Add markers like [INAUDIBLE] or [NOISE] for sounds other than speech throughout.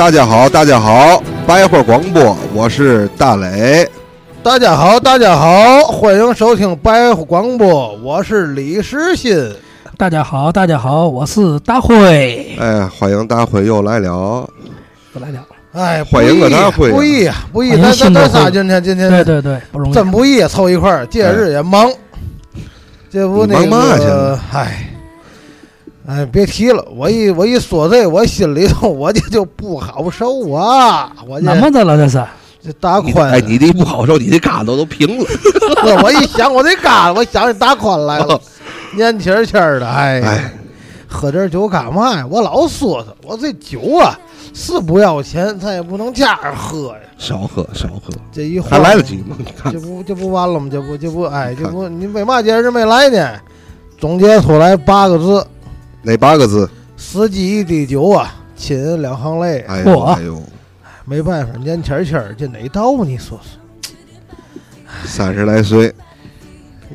大家好，大家好，白话广播，我是大磊。大家好，大家好，欢迎收听白话广播，我是李时新。大家好，大家好，我是大辉。哎，欢迎大辉又来了，又来了。哎，欢迎个大辉，不易啊，不易。咱咱咱仨今天今天对对对，不容易，真不易，凑一块儿，节日也忙。这不那个，哎，哎，别提了，我一我一说这，我心里头我这就不好受啊。我怎么的了？这是这大宽，哎，你这不好受，你这疙瘩都平了。[LAUGHS] 我一想，我这疙瘩，我想起大宽来了，[LAUGHS] 年轻轻的，哎，喝点酒干嘛呀？我老说他，我这酒啊是不要钱，咱也不能这样喝呀。少喝少喝，这一还来得及吗？这不这不完了吗？这不这不哎这不你为嘛今日没来呢？总结出来八个字，哪八个字？司机一滴酒啊，亲人两行泪。哎呦哎呦，没办法，年轻轻这哪到你说说？三十来岁，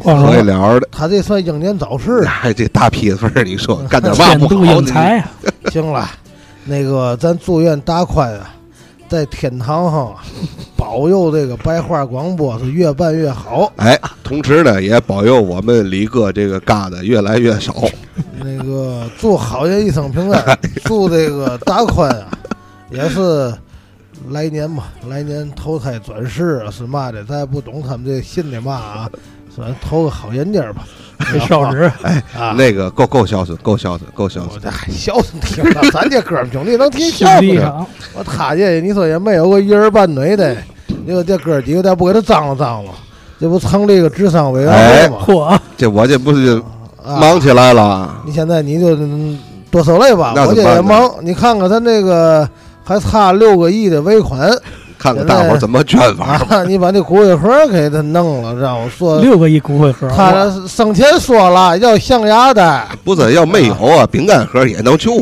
可以了的。他这算英年早逝。哎，这大批份儿，你说 [LAUGHS] 干点嘛不好呢？行了，那个咱祝愿大宽啊。在天堂上保佑这个白话广播是越办越好。哎，同时呢，也保佑我们李哥这个嘎的越来越少。那个祝好人一生平安，[LAUGHS] 祝这个大宽啊，也是来年嘛，来年投胎转世是嘛的，咱也不懂他们这信的嘛啊，咱投个好人家吧。[LAUGHS] 孝顺，哎，那个够够孝顺，够孝顺，够孝顺。孝顺听了，咱这哥们兄弟能听孝顺？我他这你说也没有个一儿半女的，你说这哥几个再不给他张罗张罗，这不成立个智商委员会吗？嚯，这我这不是忙起来了。你现在你就多受累吧，我这也忙。你看看他那个还差六个亿的尾款。看看大伙怎么捐法。[LAUGHS] 你把那骨灰盒给他弄了，让我说六个亿骨灰盒。他生前说了要象牙的，不是要没有啊？饼干盒也能救。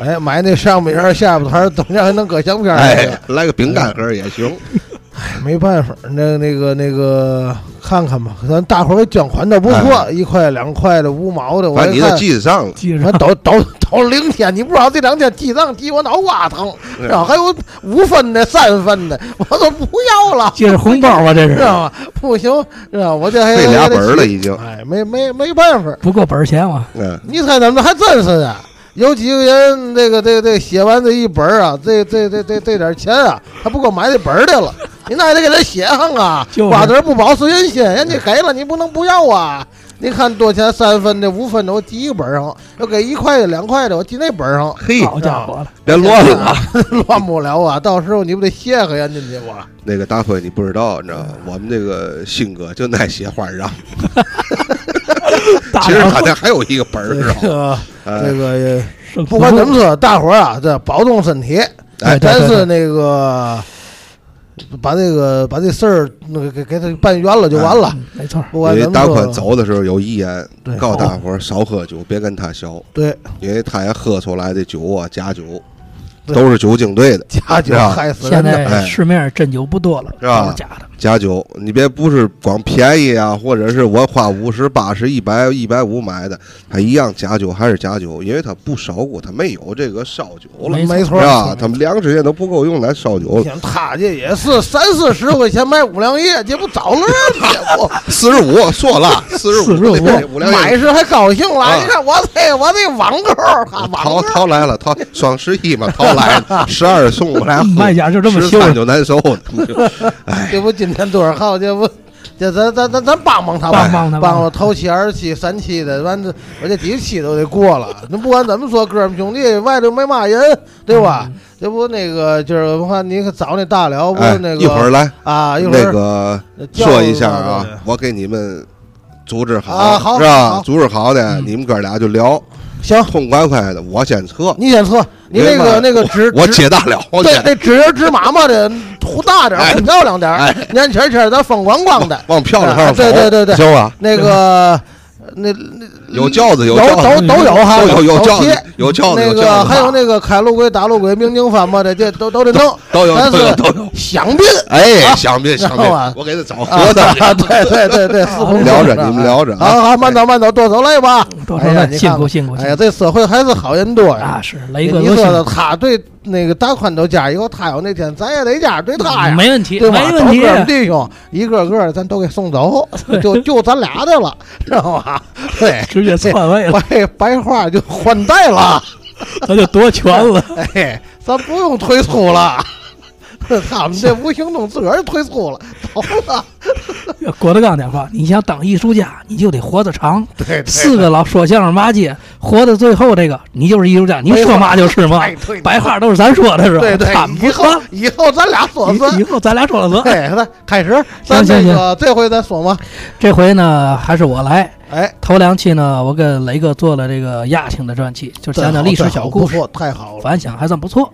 哎，买那上边儿下边儿中间还能搁相片哎，来个饼干盒也行。哎，没办法，那那个那个，看看吧，咱大伙儿捐款都不错，一块两块的，五毛的，我你都记上了，记上都都都零天，你不知道这两天记账记我脑瓜疼，然后还有五分的、三分的，我都不要了。接着红包吧，这是知道吗？不行，知道我这还背俩本了，已经。哎，没没没办法，不够本钱嘛。嗯，你猜怎么还真是的？有几个人，这个、这个、这个写完这一本啊，这、这、这、这、这点钱啊，还不够买这本的了。[LAUGHS] 你那也得给他写上啊，瓜子不保是人心，人家给了你不能不要啊。你看多钱，三分的、五分的，我记一个本上；要给一块的、两块的，我记那本上。嘿，好家伙了，别乱了，[LAUGHS] 乱不了啊！到时候你不得谢谢人家去不？那个大辉，你不知道，你知道吗？我们这个性格就爱写花账。[LAUGHS] [LAUGHS] 其实他这还有一个本儿 [LAUGHS] 啊，这个不管怎么说，大伙儿啊，这保重身体。哎，咱是那个把这个把这事儿那个给给他办圆了就完了。没错，因为大宽走的时候有遗言，告诉大伙儿少喝酒，别跟他学。对，因为他也喝出来的酒啊，假酒。都是酒精兑的，[LAUGHS] 假酒害死人。现在市面上真酒不多了，是吧？假的，假酒，你别不是光便宜啊，或者是我花五十、八十、一百、一百五买的，它一样假酒还是假酒，因为它不烧过，它没有这个烧酒了，没错，是吧？他们粮食也都不够用来烧酒了。他这也是三四十块钱买五粮液，这不找乐子不？[LAUGHS] 四十五说了，四十五，五粮液买时还高兴了。你看我这我这网购，淘淘来了，淘双十一嘛，淘。来 [LAUGHS] 十二送过来，卖家就这么秀，就难受。哎，这不今天多少号？这不，这咱咱咱咱帮帮他，帮帮他，帮我头七、二七、三七的，完这我这第七都得过了。那不管怎么说，哥们兄弟外头没嘛人，对吧？这不那个就是我看你找那大了不？那个一会儿来啊，一会儿那个说一下啊，我给你们组织好，是吧？组织好的，你们哥俩就聊。行，痛快快的，我先测，你先测，你那个那个纸，我接大了，对，那纸人纸马嘛的，涂大点，涂漂亮点，年轻轻的，风光光的，往漂亮上对对对对，行吧？那个那有轿子，有轿子，都都有哈，有有轿子，有轿子，那个还有那个开路轨、打路轨、明经翻嘛的，这都都得弄，都有，都有，都有。香槟，哎，香槟，香槟，我给他找喝的。对对对对，聊着你们聊着，好好慢走慢走，多走累吧，多走来，辛苦辛苦。哎呀，这社会还是好人多呀。啊，是雷哥，你说的他对。那个大宽都加以后，他有那天咱也得加对他呀，没问题，对吧？没问题。弟兄一个个咱都给送走，[LAUGHS] 就就咱俩的了，知道吧？[LAUGHS] 对，直接篡位了，白白话就换代了，[LAUGHS] 咱就夺权了。哎，咱不用退出了。[LAUGHS] 他们这无形中自个儿退出了，走了。[LAUGHS] 郭德纲讲话，你想当艺术家，你就得活得长。对，四个老说相声骂街，活到最后，这个你就是艺术家，你说嘛就是嘛。白话都是咱说的是吧？对对。以后以后咱俩说了算。以后咱俩说了算。对，来开始。行行行，这回咱说嘛？这回呢，还是我来。哎，头两期呢，我跟雷哥做了这个亚青的专辑，就是讲讲历史小故事，太好了，反响还算不错。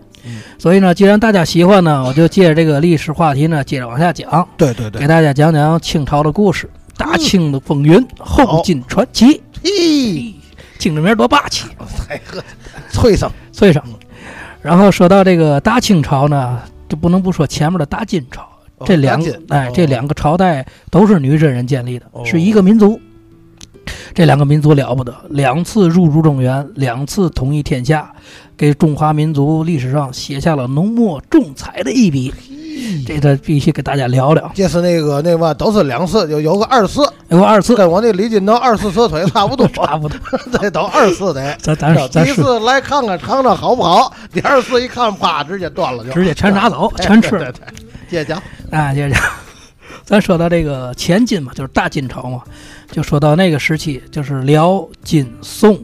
所以呢，既然大家喜欢呢，[LAUGHS] 我就借着这个历史话题呢，接着往下讲。对对对，给大家讲讲清朝的故事，大清的风云，后金传奇。嘿，听着名多霸气！哎呵，脆生脆生。然后说到这个大清朝呢，就不能不说前面的大金朝。这两个哎，这两个朝代都是女真人建立的，是一个民族。这两个民族了不得，两次入主中原，两次统一天下。给中华民族历史上写下了浓墨重彩的一笔，这个必须给大家聊聊。这是那个那嘛，都是两次，有有个二次，有个二次，跟我那李金斗二次撤腿差不多，[LAUGHS] 差不多，这都二次的。咱咱咱第一次来看看尝尝好不好，第二次一看，啪，直接断了，就直接全拿走，[LAUGHS] 全吃。对对，接着讲，啊，接着讲，咱说到这个前金嘛，就是大金朝嘛，就说到那个时期，就是辽、金、宋。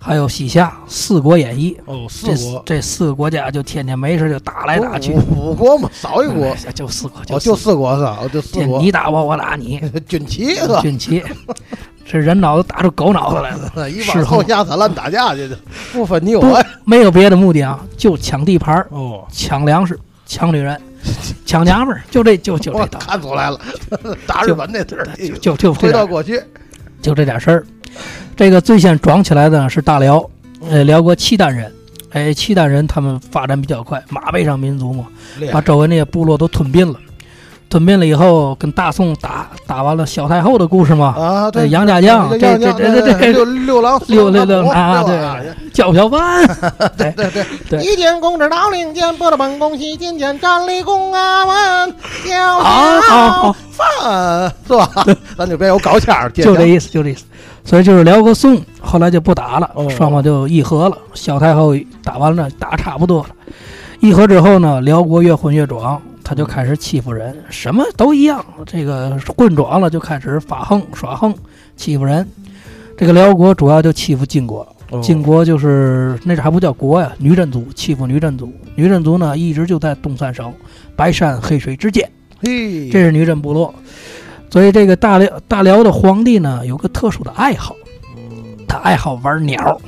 还有西夏四国演义哦，四国这四个国家就天天没事就打来打去，五国嘛，少一国，就四国，就四国是吧？就四国，你打我，我打你，[LAUGHS] 军旗是吧？[LAUGHS] 军旗，这人脑子打出狗脑子来了，[LAUGHS] 一帮后下三滥打架去，不分你我，没有别的目的啊，就抢地盘哦，抢粮食，抢女人，抢娘们儿，就这就就这道，看出来了，打日本那阵儿，就就回到过去，就这点事儿。这个最先壮起来的呢是大辽，呃，辽国契丹人，哎，契丹人他们发展比较快，马背上民族嘛，把周围那些部落都吞并了，吞并了以后跟大宋打，打完了小太后的故事嘛，啊，对，杨家将，这这这这这六六郎六六六啊，对，叫票饭，[LAUGHS] 对对对，一见公子到令箭，拨了本宫西进见站立宫啊问，叫票饭是吧？咱就别有高腔，就这意思，就这意思。所以就是辽和宋，后来就不打了，双方就议和了。萧太后打完了，打差不多了。议和之后呢，辽国越混越壮，他就开始欺负人，什么都一样。这个棍壮了，就开始发横耍横，欺负人。这个辽国主要就欺负晋国，晋国就是那还不叫国呀，女真族欺负女真族。女真族呢，一直就在东三省白山黑水之间，嘿，这是女真部落。所以这个大辽大辽的皇帝呢，有个特殊的爱好，他爱好玩鸟，哦，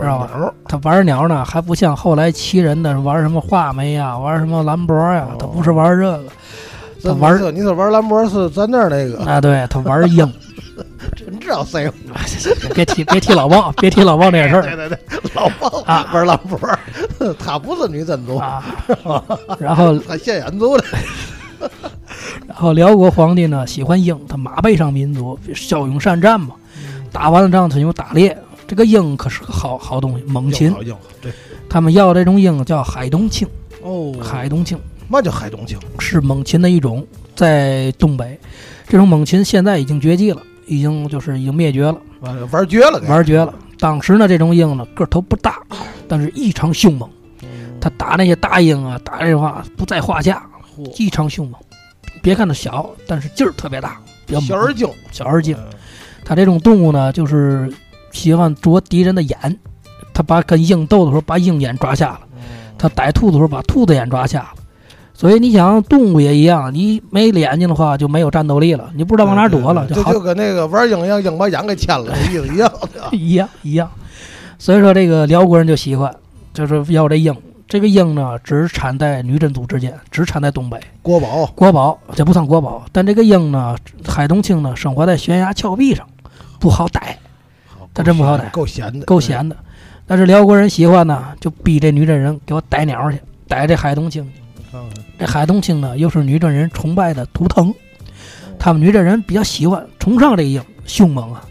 知道吧？他玩鸟呢，还不像后来齐人的玩什么画眉呀，玩什么兰博呀，他不是玩这个，他玩你说玩兰博是咱那儿那个啊？对他玩鹰，[LAUGHS] 真知道谁？[LAUGHS] 别提别提老王，别提老王这事儿。[LAUGHS] 对对对，老王啊，玩兰博，他不是女真族啊，然后他现眼族的。然后辽国皇帝呢喜欢鹰，他马背上民族，骁勇善战嘛。打完了仗他就打猎。这个鹰可是个好好东西，猛禽。对，他们要这种鹰叫海东青。哦，海东青，嘛叫海东青？是猛禽的一种，在东北。这种猛禽现在已经绝迹了，已经就是已经灭绝了，玩绝了，玩绝了。当时呢，这种鹰呢个头不大，但是异常凶猛。他打那些大鹰啊，打这话不在话下。异常凶猛，别看它小，但是劲儿特别大，比较小而精，小而精。它这种动物呢，就是喜欢啄敌人的眼。他把跟鹰斗的时候，把鹰眼抓瞎了；他逮兔子的时候，把兔子眼抓瞎了。所以你想，动物也一样，你没眼睛的话，就没有战斗力了，你不知道往哪躲了，就就跟那个玩鹰一样，鹰把眼给牵了，意 [LAUGHS] 思一样，一样一样。所以说，这个辽国人就喜欢，就是要这鹰。这个鹰呢，只产在女真族之间，只产在东北。国宝，国宝，这不算国宝。但这个鹰呢，海东青呢，生活在悬崖峭壁上，不好逮，他真不好逮，够闲的，够闲的。但是辽国人喜欢呢，就逼这女真人给我逮鸟去，逮这海东青。这海东青呢，又是女真人崇拜的图腾，他们女真人比较喜欢崇尚这鹰，凶猛啊，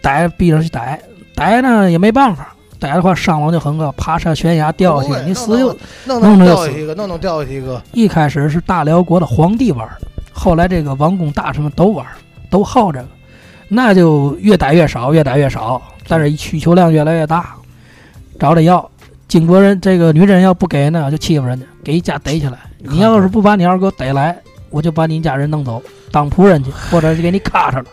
逮逼着去逮，逮呢也没办法。逮的话，伤亡就很高，爬上悬崖掉下去，你死就弄弄掉一个，弄弄掉下去一个。一开始是大辽国的皇帝玩，后来这个王公大臣们都玩，都好这个，那就越逮越少，越逮越少。但是需求量越来越大，找着要，金国人这个女真人要不给呢，就欺负人家，给一家逮起来。你要是不把你二哥逮来，我就把你家人弄走，当仆人去，或者就给你咔嚓了。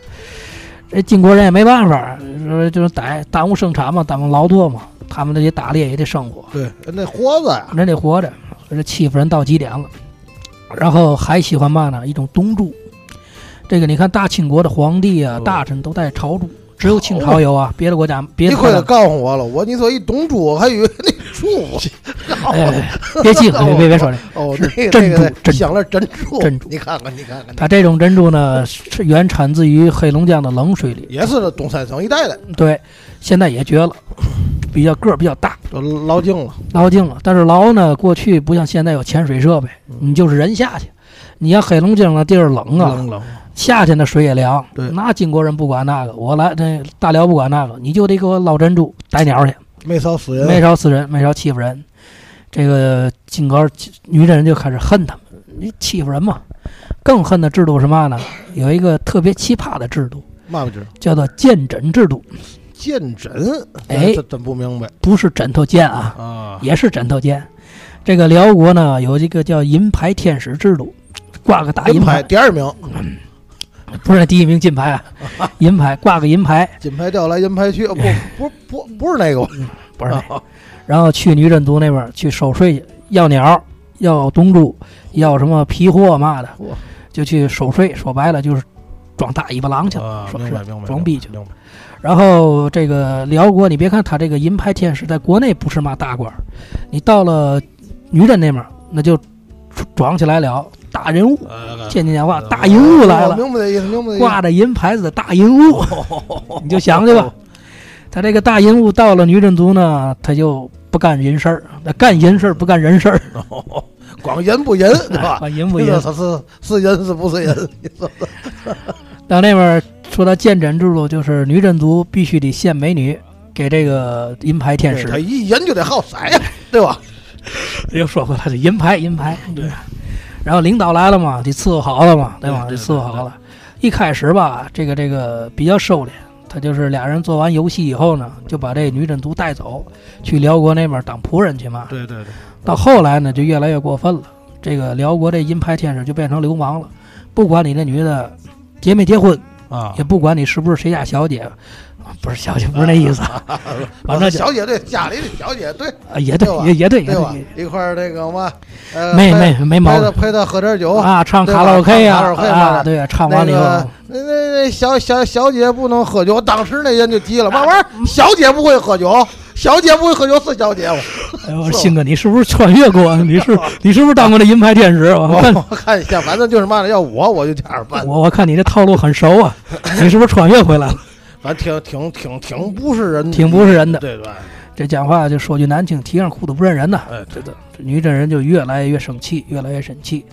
这金国人也没办法，说就是逮耽误生产嘛，耽误劳作嘛，他们这些打猎也得生活。对，人得活着呀，人得活着，这欺负人到极点了。然后还喜欢嘛呢？一种东珠。这个你看，大清国的皇帝啊、大臣都带朝珠，只有清朝有啊，别的国家别。你快点告诉我了，我你说一东珠，我还以为那珠。哎，别记，[LAUGHS] 别别别说这。哦，那珍珠，珍镶了珍珠，珍珠。你看看，你看看。它这种珍珠呢，[LAUGHS] 是原产自于黑龙江的冷水里，也是东三省一带的。对，现在也绝了，比较个儿比较大，都捞净了，捞净了。但是捞呢，过去不像现在有潜水设备，你就是人下去。你像黑龙江那地儿冷啊，冷冷。夏天的水也凉，对，那金国人不管那个，我来这大辽不管那个，你就得给我捞珍珠、逮鸟去，没少死人，没少死人，没少欺负人。这个金国女真人就开始恨他们，你欺负人嘛。更恨的制度是嘛呢？有一个特别奇葩的制度，嘛制？叫做鉴枕制度。鉴枕？哎，真不明白。不是枕头鉴啊，啊，也是枕头鉴。这个辽国呢，有一个叫银牌天使制度，挂个大银牌，第二名。[LAUGHS] 不是第一名金牌啊，[LAUGHS] 银牌挂个银牌，金牌调来银牌去，不 [LAUGHS] 不不不是那个，不是。然后去女真族那边去收税去，要鸟，要东珠，要什么皮货嘛的，就去收税。说白了就是装大尾巴狼去了，说是装逼去。然后这个辽国，你别看他这个银牌天使在国内不是嘛大官，你到了女真那边，那就装起来了。大人物，天天讲话，大人物来了，明白的意思，明白的。挂着银牌子的大人物，[LAUGHS] 你就想去吧。他这个大人物到了女真族呢，他就不干人事儿，那干人事儿不干人事儿，[LAUGHS] 光人不 [LAUGHS] 人，对吧？人不人，他是是人是不是人？到那边说到鉴真制度，就是女真族必须得献美女给这个银牌天使，他一人就得好色呀，对吧？又说回来，这银牌，银牌，对。然后领导来了嘛，得伺候好了嘛，对吧？得伺候好了。一开始吧，这个这个比较收敛，他就是俩人做完游戏以后呢，就把这女真族带走，去辽国那边当仆人去嘛。对对对。到后来呢，就越来越过分了。这个辽国这银牌天使就变成流氓了，不管你那女的结没结婚啊，也不管你是不是谁家小姐。不是小姐，不是那意思。[LAUGHS] [LAUGHS] 反正小姐对家里的小姐对，也对，也也对，对吧？一块儿那个嘛，没没没毛病，陪她喝点酒啊，唱卡拉 OK 呀，啊，对，唱完了以后，那那那小小小姐不能喝酒，当时那人就急了，嘛玩意儿？小姐不会喝酒，小姐不会喝酒是小姐吗？哎 [LAUGHS] 呦，鑫哥，你是不是穿越过？你是你是不是当过那银牌天使？我看我看一下，反正就是嘛的，要我我就这样办。我我看你这套路很熟啊，你是不是穿越回来了？反正挺挺挺挺不是人，挺不是人的。对对，这讲话就说句难听，提上裤子不认人呐。哎，对的，女真人就越来越生气，越来越生气。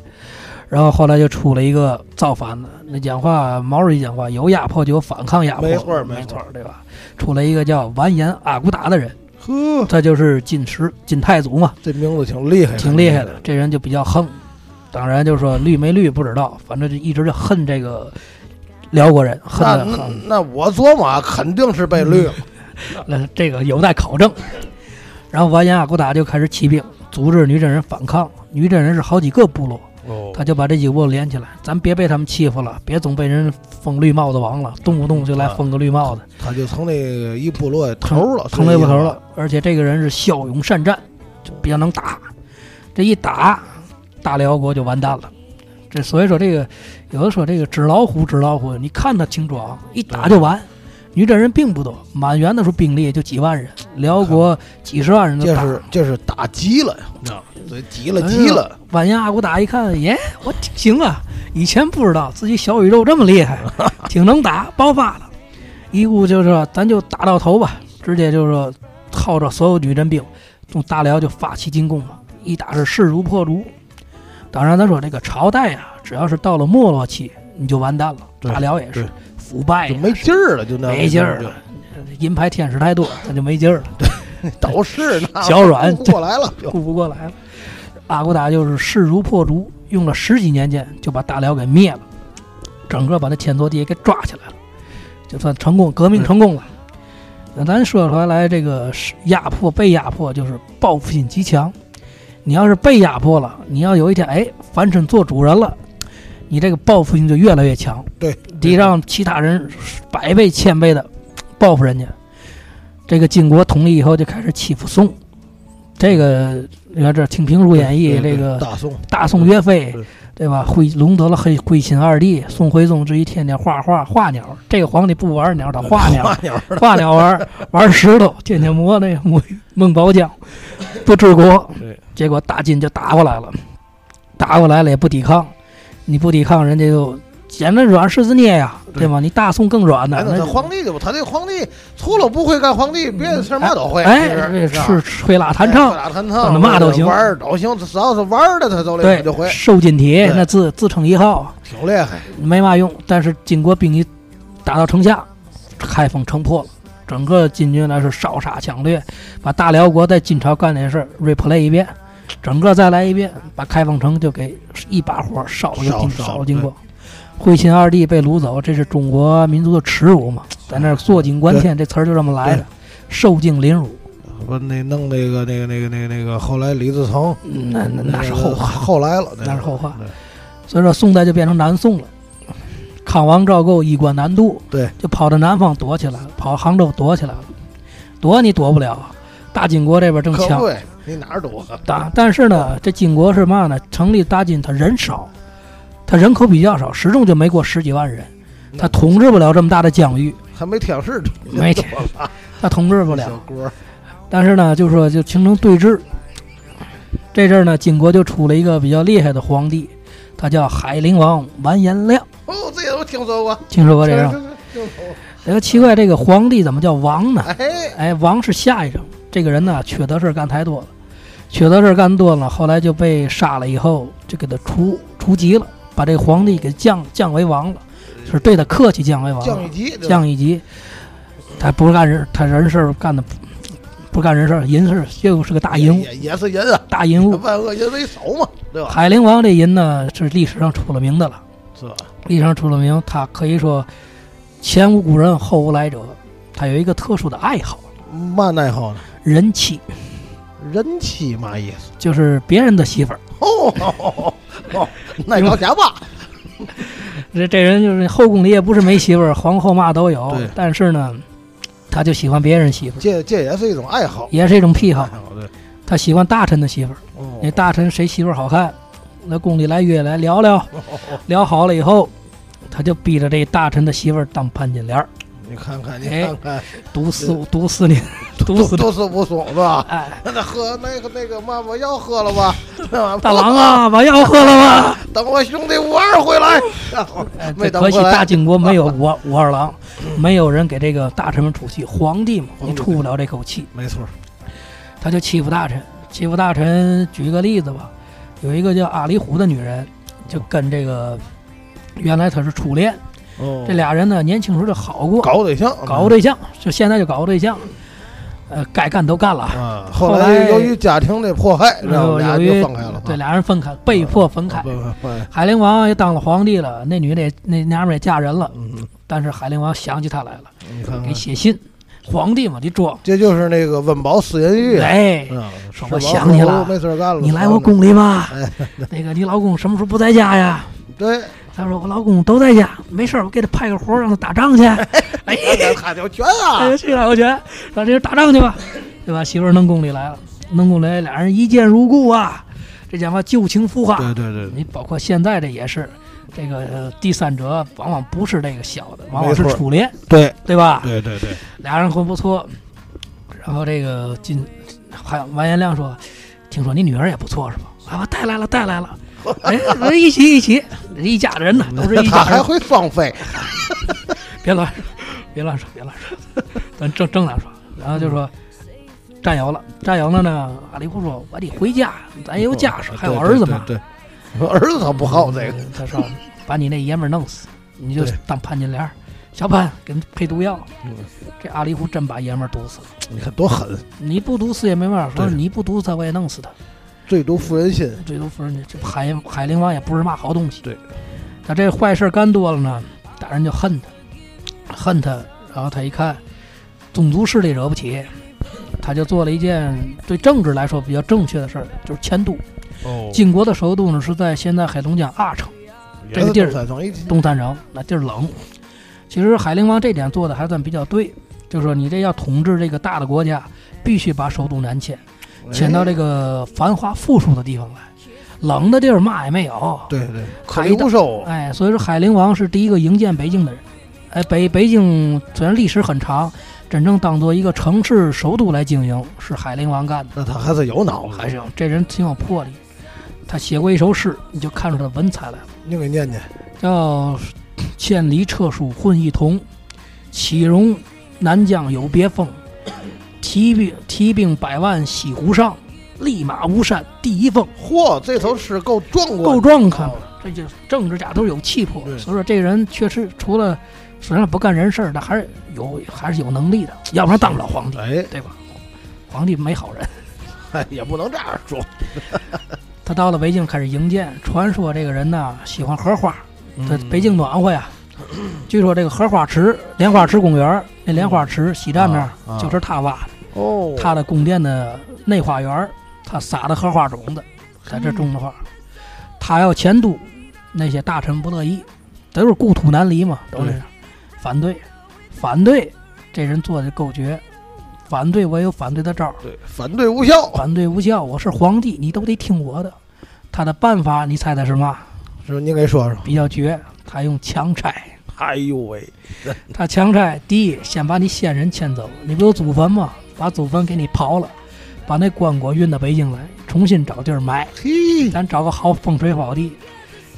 然后后来就出了一个造反的，那讲话毛主席讲话有压迫就有反抗压迫，没错没错，对吧？出来一个叫完颜阿骨打的人，呵，他就是金石金太祖嘛。这名字挺厉害，挺厉害的。这人就比较横，当然就是说绿没绿不知道，反正就一直就恨这个。辽国人，那那我琢磨肯定是被绿了，[LAUGHS] 那这个有待考证。然后完颜阿骨打就开始起兵，组织女真人反抗。女真人是好几个部落，他就把这几个部落连起来，咱别被他们欺负了，别总被人封绿帽子王了，动不动就来封个绿帽子。他就成那一部落头了，成那部头了。而且这个人是骁勇善战，就比较能打。这一打，大辽国就完蛋了。这所以说这个。有的说这个纸老虎，纸老虎，你看他轻装，一打就完。女真人并不多，满员的时候兵力也就几万人，辽国几十万人。这是这是打急了呀，对，急了急了。完颜阿骨打一看，耶，我行啊！以前不知道自己小宇宙这么厉害，[LAUGHS] 挺能打，爆发了。一顾就是说，咱就打到头吧，直接就是说，号召所有女真兵，从大辽就发起进攻嘛，一打是势如破竹。当然，咱说这个朝代啊，只要是到了没落期，你就完蛋了。大辽也是腐败，就没劲儿了，就那没劲儿了。银牌天使太多，那就没劲儿了。对，[LAUGHS] 都是 [LAUGHS] 小软顾不过来了，顾不过来了。阿骨打就是势如破竹，用了十几年间就把大辽给灭了，整个把那千座地给抓起来了，就算成功，革命成功了。那咱说出来，这个压迫被压迫就是报复心极强。你要是被压迫了，你要有一天哎翻身做主人了，你这个报复性就越来越强。对，得让其他人百倍千倍的报复人家。这个金国统一以后就开始欺负宋，这个你看这《清平书演义》这个大宋大宋岳飞，对吧？徽隆得了黑会心二弟，宋徽宗这一天天画画画鸟。这个皇帝不玩鸟，他画鸟，[LAUGHS] 画鸟玩玩石头，天天磨那个孟宝浆，不治国。结果大金就打过来了，打过来了也不抵抗，你不抵抗，人家就捡着软柿子捏呀，对吗？你大宋更软呢。那皇帝不，他这皇帝除了不会干皇帝，别的事嘛都会。哎，是吹拉弹唱，吹拉弹唱，那嘛都行，玩都行，只要是玩的，他都对就会。瘦金体那自自称一号，挺厉害，没嘛用。但是金国兵一打到城下，开封城破了。整个金军那是烧杀抢掠，把大辽国在金朝干的事 replay 一遍。整个再来一遍，把开封城就给一把火烧了，个烧了精光。徽钦二帝被掳走，这是中国民族的耻辱嘛？在那坐井观天，这词儿就这么来的，受尽凌辱。不，那弄那个那个那个那个那个，后来李自成，那那那是后话，后来了，那是后话。所以说，宋代就变成南宋了。康王赵构衣冠南渡，对，就跑到南方躲起来了，跑杭州躲起来了。躲你躲不了，大金国这边正强。你哪儿多？但但是呢，这金国是嘛呢？成立大金，他人少，他人口比较少，始终就没过十几万人，他统治不了这么大的疆域，还没天使没挑，他统治不了。但是呢，就说就形成对峙。这阵儿呢，金国就出了一个比较厉害的皇帝，他叫海陵王完颜亮。哦，这个我听说过，听说过这个。这个奇怪，这个皇帝怎么叫王呢？哎，王是下一声。这个人呢，缺德事儿干太多了。缺德事干多了，后来就被杀了，以后就给他除除籍了，把这个皇帝给降降为王了，是对他客气，降为王，降一级，降一级。他不是干人，他人事干的不干人事，淫事又是个大淫，也是淫啊，大淫物，[LAUGHS] 万恶淫为首嘛，对吧？海陵王这淫呢，是历史上出了名的了，是吧？历史上出了名，他可以说前无古人后无来者，他有一个特殊的爱好，嘛爱好呢？人妻。[LAUGHS] 人妻嘛意思？就是别人的媳妇儿哦，[LAUGHS] 那叫假吧？这这人就是后宫里也不是没媳妇儿，皇后嘛都有。但是呢，他就喜欢别人媳妇儿。这这也是一种爱好，也是一种癖好。他喜欢大臣的媳妇儿。那大臣谁媳妇儿好看，那宫里来约来聊聊，[LAUGHS] 聊好了以后，他就逼着这大臣的媳妇儿当潘金莲。你看看，你看看，毒死毒死你，毒死毒死不松是吧？哎，那喝那个那个嘛，把药喝了吧？[LAUGHS] 大郎啊，把药喝了吧？[LAUGHS] 等我兄弟武二回来。[LAUGHS] 没可惜大金国没有武武二郎，没有人给这个大臣们出气。皇帝嘛，你出不了这口气。没错，他就欺负大臣，欺负大臣。举个例子吧，有一个叫阿里虎的女人，就跟这个原来他是初恋。这俩人呢，年轻时候就好过，搞对象，搞对象，就现在就搞对象，呃，该干都干了。[LAUGHS] 后来由于家庭的迫害，然后由于分开了，对，俩人分开，被迫分开。海陵王也当了皇帝了，那女的那娘们也嫁人了，但是海陵王想起她来了，给写信，皇帝嘛得装。这就是那个温饱思淫欲，哎，说我想你了，没事干了，你来我宫里吧。那个你老公什么时候不在家呀？对。他说：“我老公都在家，没事儿，我给他派个活，让他打仗去。[LAUGHS] 哎，他就全啊，[LAUGHS] 去了我全，让这打仗去吧，对吧？媳妇儿弄宫里来了，弄宫里，俩人一见如故啊，这讲话旧情复化。对对对，你包括现在这也是，这个第三者往往不是这个小的，往往是初恋，对对吧？对对对，俩人混不错，然后这个金还完颜亮说，听说你女儿也不错是吧？啊，我带来了，带来了。” [LAUGHS] 哎，一起一起，一家人呢，都是一家人。他还会放飞，[LAUGHS] 别乱，别乱说，别乱说，咱正正常说。然后就说战友了，战友了呢。阿里胡说：“我得回家，咱也有家室，[LAUGHS] 还有儿子嘛。”对，我儿子他不好这个。他说：“把你那爷们儿弄死，你就当潘金莲。”小潘给配毒药，这阿里胡真把爷们儿毒死了。你看多狠！你不毒死也没办法，说你不毒死他，我也弄死他。最毒妇人心，最毒妇人心。这海海陵王也不是嘛好东西。对，他这坏事干多了呢，大人就恨他，恨他。然后他一看，宗族势力惹不起，他就做了一件对政治来说比较正确的事儿，就是迁都。哦。晋国的首都呢是在现在黑龙江阿城，这个地儿东三省，那地儿冷。其实海陵王这点做的还算比较对，就是说你这要统治这个大的国家，必须把首都南迁，迁到这个繁华富庶的地方来。冷的地儿嘛也没有。对对，可以不收。哎，所以说海陵王是第一个营建北京的人。哎，北北京虽然历史很长，真正当做一个城市首都来经营，是海陵王干的。那他还是有脑子，还是有这人挺有魄力。他写过一首诗，你就看出他文采来了。你给念念，叫。千里车书混一同，岂容南疆有别风？提兵提兵百万西湖上，立马吴山第一峰。嚯，这首诗够壮观，够壮看这就政治家都有气魄。所以说，这人确实除了虽然不干人事儿，但还是有还是有能力的。要不然当不了皇帝，哎，对吧？皇帝没好人，哎，也不能这样说。[LAUGHS] 他到了北京开始营建，传说这个人呢喜欢荷花。这北京暖和呀，据说这个荷花池、莲花池公园，那莲花池西站那儿就是他挖的。哦，他的宫殿的内花园，他撒的荷花种子，在这种的花。他要迁都，那些大臣不乐意，都是故土难离嘛，都是反对，反对。这人做的够绝，反对我有反对的招儿。对，反对无效，反对无效。我是皇帝，你都得听我的。他的办法，你猜猜是嘛？是，你给说说。比较绝，他用强拆。哎呦喂，他强拆，第一，先把你先人迁走。你不有祖坟吗？把祖坟给你刨了，把那棺椁运到北京来，重新找地儿埋。嘿，咱找个好风水宝地，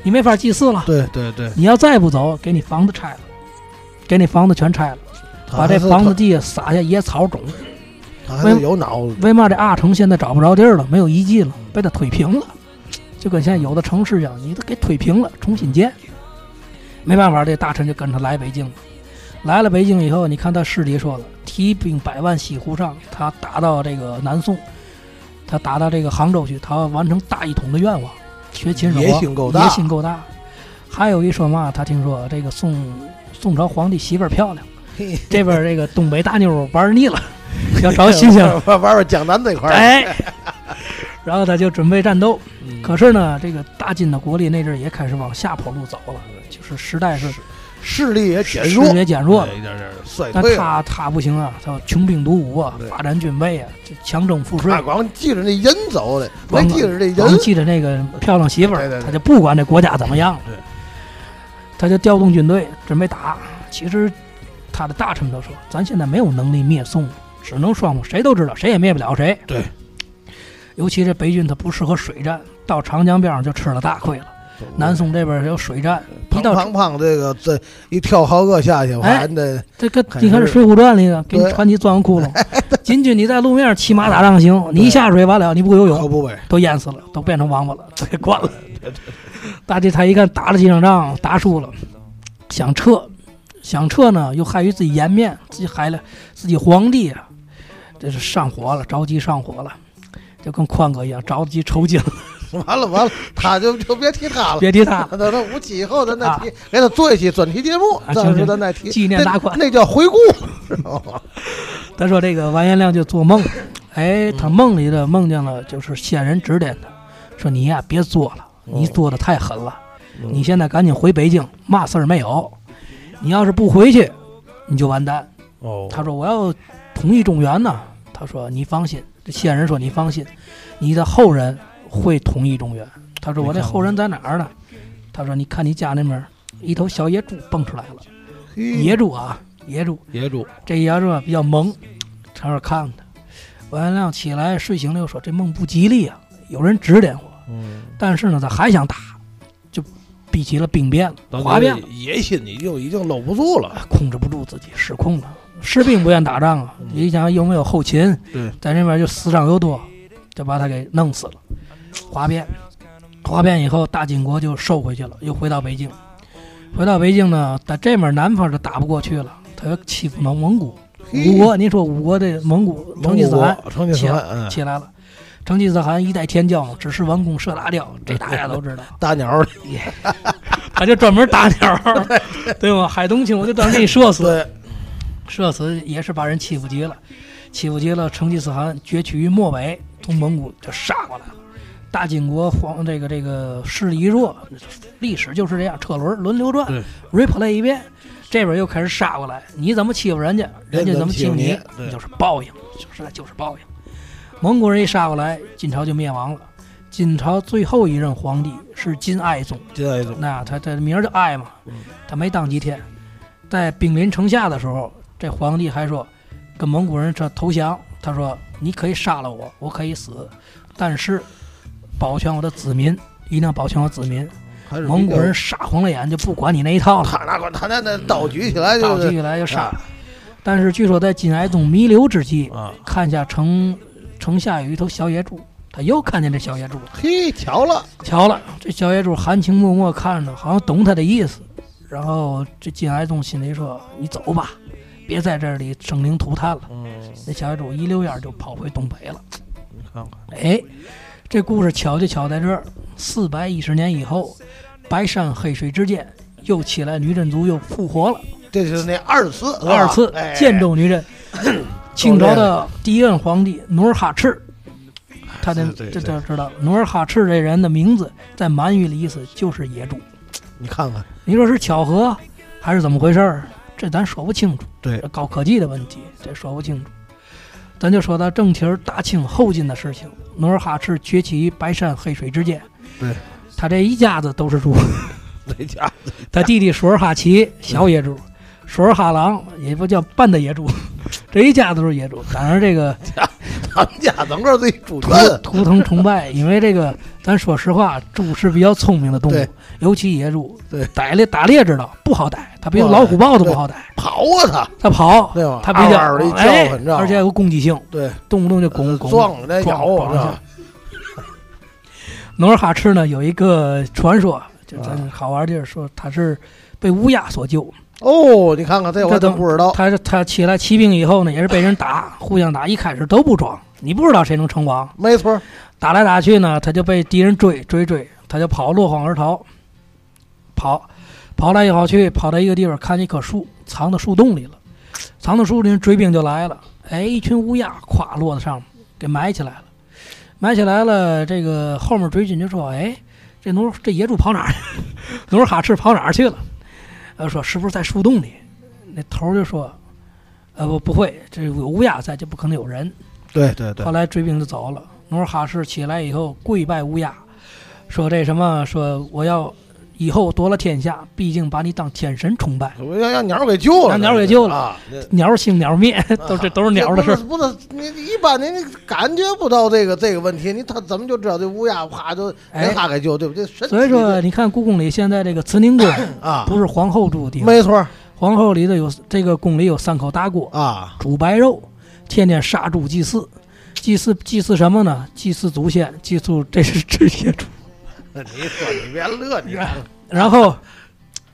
你没法祭祀了。对对对。你要再不走，给你房子拆了，给你房子全拆了，把这房子地下撒下野草种。他有脑子。为嘛这阿城现在找不着地儿了？没有遗迹了，被他推平了。就跟现在有的城市一样，你都给推平了，重新建。没办法，这大臣就跟他来北京了。来了北京以后，你看他诗里说了：“提兵百万西湖上。”他打到这个南宋，他打到这个杭州去，他要完成大一统的愿望。学秦始皇，野心够大。野心够大。还有一说嘛，他听说这个宋宋朝皇帝媳妇儿漂亮，这边这个东北大妞玩腻了，[LAUGHS] 要找新鲜玩玩江南这块儿。哎。然后他就准备战斗，可是呢，这个大金的国力那阵儿也开始往下坡路走了，就是时代是势力也减弱，也减弱，一点点衰退。但他他不行啊，他穷兵黩武啊，发展军备啊，强征赋税。他光记着那人走的，没记着这人，光记着那个漂亮媳妇儿，他就不管这国家怎么样。对，他就调动军队准备打。其实他的大臣都说，咱现在没有能力灭宋，只能双方谁都知道，谁也灭不了谁。对。尤其这北军，他不适合水战，到长江边上就吃了大亏了。南宋这边有水战，砰砰砰，这个这一跳好个下去，完的这个你看这《水浒传》里头给你传奇钻个窟窿。[LAUGHS] 金军你在路面骑马打仗行，你一下水完了，你不会游泳，不都淹死了，都变成王八了，都给关了。[LAUGHS] 大帝他一看打了几场仗，打输了，想撤，想撤呢，又害于自己颜面，自己害了自己皇帝啊，这是上火了，着急上火了。就跟宽哥一样着急抽筋，[LAUGHS] 完了完了，他就就别提他了，别提他了。等到五期以后咱再提，给他做一期专题节目，到时候咱再提纪念大款，那叫回顾。[LAUGHS] 他说这个完颜亮就做梦，哎，他梦里的梦见了，就是仙人指点他，说你呀别做了，你做的太狠了，你现在赶紧回北京，嘛事儿没有。你要是不回去，你就完蛋。哦，他说我要统一中原呢。他说你放心。这仙人说：“你放心，你的后人会统一中原。”他说：“我这后人在哪儿呢？”他说：“你看你家那边一头小野猪蹦出来了，野猪啊，野猪，野猪。这野猪比较猛，朝这看他。王元亮起来睡醒了，又说：‘这梦不吉利啊，有人指点我。’但是呢，他还想打，就逼起了兵变了，哗变了，野心已经已经搂不住了，控制不住自己，失控了。士兵不愿打仗啊，你想有没有后勤？对，在那边就死伤又多，就把他给弄死了。哗变，哗变以后，大金国就收回去了，又回到北京。回到北京呢，在这面南方就打不过去了，他又欺负蒙蒙古。五国，您说五国的蒙古成吉思汗起来起来了。成吉思汗一代天骄，只是弯弓射大雕，这大家都知道。[LAUGHS] 打鸟，他就专门打鸟，[LAUGHS] 对吗？海东青，我就专门给你射死。射死也是把人欺负急了，欺负急了。成吉思汗崛起于漠北，从蒙古就杀过来了。大金国皇这个这个势力弱，历史就是这样，车轮轮流转，replay 一遍。这边又开始杀过来，你怎么欺负人家，人家怎么欺负你，就是报应，就是那就是报应。蒙古人一杀过来，金朝就灭亡了。金朝最后一任皇帝是金哀宗，金哀宗，那他他名叫哀嘛，他没当几天，在兵临城下的时候，这皇帝还说跟蒙古人说投降，他说你可以杀了我，我可以死，但是保全我的子民，一定要保全我子民。蒙古人杀红了眼，就不管你那一套了。他那管他那那刀举起来就刀举起来就杀。但是据说在金哀宗弥留之际，看下城城下有一头小野猪，他又看见这小野猪，嘿，巧了，巧了，这小野猪含情脉脉看着，好像懂他的意思。然后这金哀宗心里说：“你走吧，别在这里生灵涂炭了。”那小野猪一溜烟就跑回东北了。你看看，哎，这故事巧就巧在这儿，四百一十年以后。白山黑水之间，又起来女真族又复活了。这是那二次，二次建州女真。[CLEARS THROAT] 清朝的第一任皇帝努尔哈赤，他的这这知道，努尔哈赤这人的名字在满语里意思就是野猪。你看看，你说是巧合还是怎么回事儿？这咱说不清楚。对，高科技的问题，这说不清楚。咱就说到正题儿，大清后晋的事情。努尔哈赤崛起于白山黑水之间。对。他这一家子都是猪，[LAUGHS] 一家子。他弟弟舒尔哈齐小野猪，舒尔哈朗也不叫半的野猪，[LAUGHS] 这一家子都是野猪。当然，这个 [LAUGHS] 他们家整个这猪图图腾崇拜，因为这个，咱说实话，猪是比较聪明的动物，尤其野猪。对，逮猎打猎知道不好逮，它比老虎豹子不好逮，跑啊它，它跑，对吧？它比较哎，而且有攻击性，对，动不动就拱拱撞在咬上。努尔哈赤呢有一个传说，就咱好玩地儿说他是被乌鸦所救。哦，你看看这我都不知道。他他起来骑兵以后呢，也是被人打，互相打，一开始都不装，你不知道谁能称王。没错，打来打去呢，他就被敌人追追追，他就跑，落荒而逃。跑，跑来跑去，跑到一个地方，看见一棵树，藏到树洞里了。藏到树林，追兵就来了。哎，一群乌鸦咵落在上面，给埋起来了。埋起来了，这个后面追军就说：“哎，这努这野猪跑哪儿？[LAUGHS] 努尔哈赤跑哪儿去了？”呃，说是不是在树洞里？那头就说：“呃，不，不会，这有乌鸦在，就不可能有人。”对对对。后来追兵就走了。努尔哈赤起来以后跪拜乌鸦，说：“这什么？说我要。”以后夺了天下，毕竟把你当天神崇拜。我要让鸟给救了，让鸟给救了。鸟兴鸟灭，都这都是鸟的事。不是你一般你你感觉不到这个这个问题，你他怎么就知道这乌鸦啪就给他给救，对不对？所以说，你看故宫里现在这个慈宁宫啊，不是皇后住的地方。没错，皇后里头有这个宫里有三口大锅啊，煮白肉，天天杀猪祭祀，祭祀祭祀什么呢？祭祀祖先，祭祀这是这些猪。[LAUGHS] 你说你别乐，你看，然后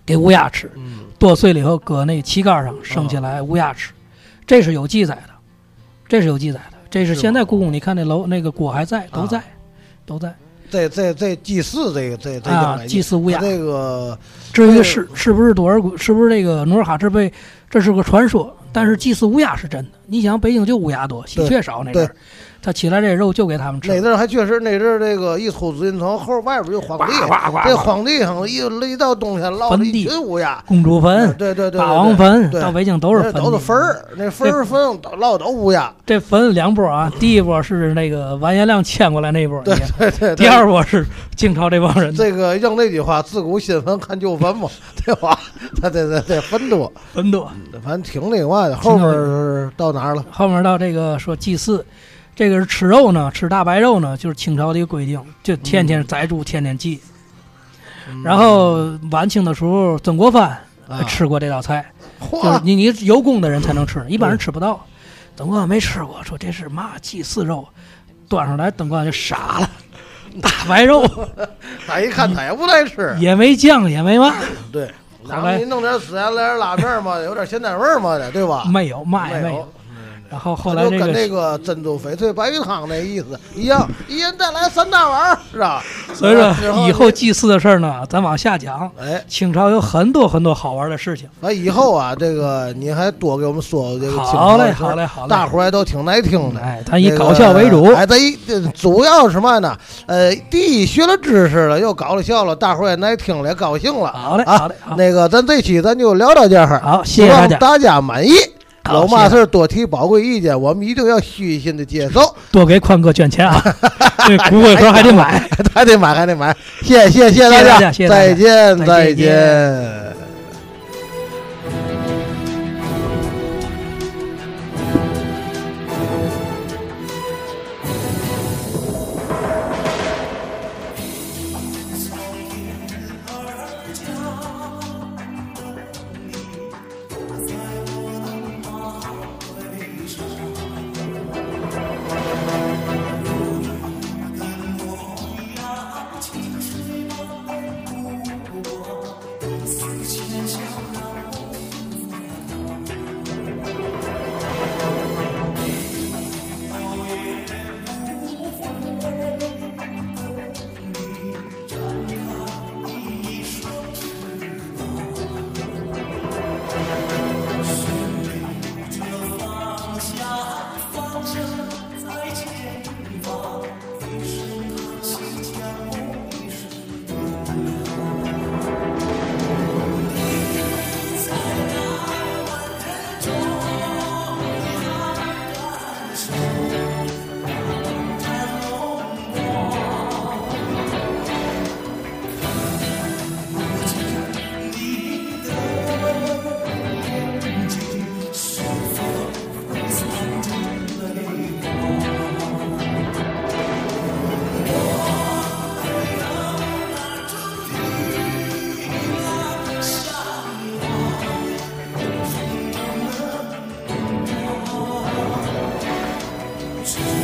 给乌鸦吃，剁碎了以后搁那旗杆上升起来乌鸦吃，这是有记载的，这是有记载的，这是现在故宫你看那楼那个锅还在，都在，都在。这这这祭祀这个这这啊，祭祀乌鸦这个，至于是是不是多尔衮，是不是这个努尔哈赤被，这是个传说，但是祭祀乌鸦是真的。你想北京就乌鸦多，喜鹊少那阵儿。他起来这肉就给他们吃。那阵儿还确实，那阵儿这个一出紫禁城后外边就荒地，这荒地上一一到冬天落一群乌鸦。公主坟，对对对，霸王坟，到北京都是都是坟儿，那坟儿坟都落都乌鸦。这坟两波啊，第一波是那个完颜亮迁过来那波，对对对。第二波是清朝这帮人。这个用那句话，自古新坟看旧坟嘛，[LAUGHS] 对吧？他这这这，坟多坟多，反正挺那嘛的。后面到哪儿了？后面到这个说祭祀。这个是吃肉呢，吃大白肉呢，就是清朝的一个规定，就天天宰猪，天天祭。然后晚清的时候，曾国藩吃过这道菜，就是你你有功的人才能吃，一般人吃不到。曾国藩没吃过，说这是嘛祭祀肉，端上来曾国藩就傻了，[LAUGHS] 大白肉，[LAUGHS] 他一看他也不爱吃，也没酱也没嘛，对。然后你弄点孜然，来点辣片嘛，有点咸淡味嘛的，对吧？没有，嘛也没有。然后后来就跟那个珍珠翡翠白玉汤那意思一样，一人再来三大碗，是吧？所以说以后祭祀的事儿呢，咱往下讲。哎，清朝有很多很多好玩的事情。那以后啊，这个你还多给我们说这个。好嘞，好嘞，好嘞。大伙儿也都挺耐听的。哎，咱以搞笑为主。哎，咱一主要是嘛呢？呃，第一学了知识了，又搞了笑了，大伙儿也耐听了，也高兴了。好嘞，好嘞。那个咱这期咱就聊到这儿。好，谢谢大家，大家满意。有嘛事多提宝贵意见，我们一定要虚心的接受。[LAUGHS] 多给宽哥捐钱啊！对，骨灰盒还得买，还得买，还得买。谢谢谢谢大家，再见再见。Peace.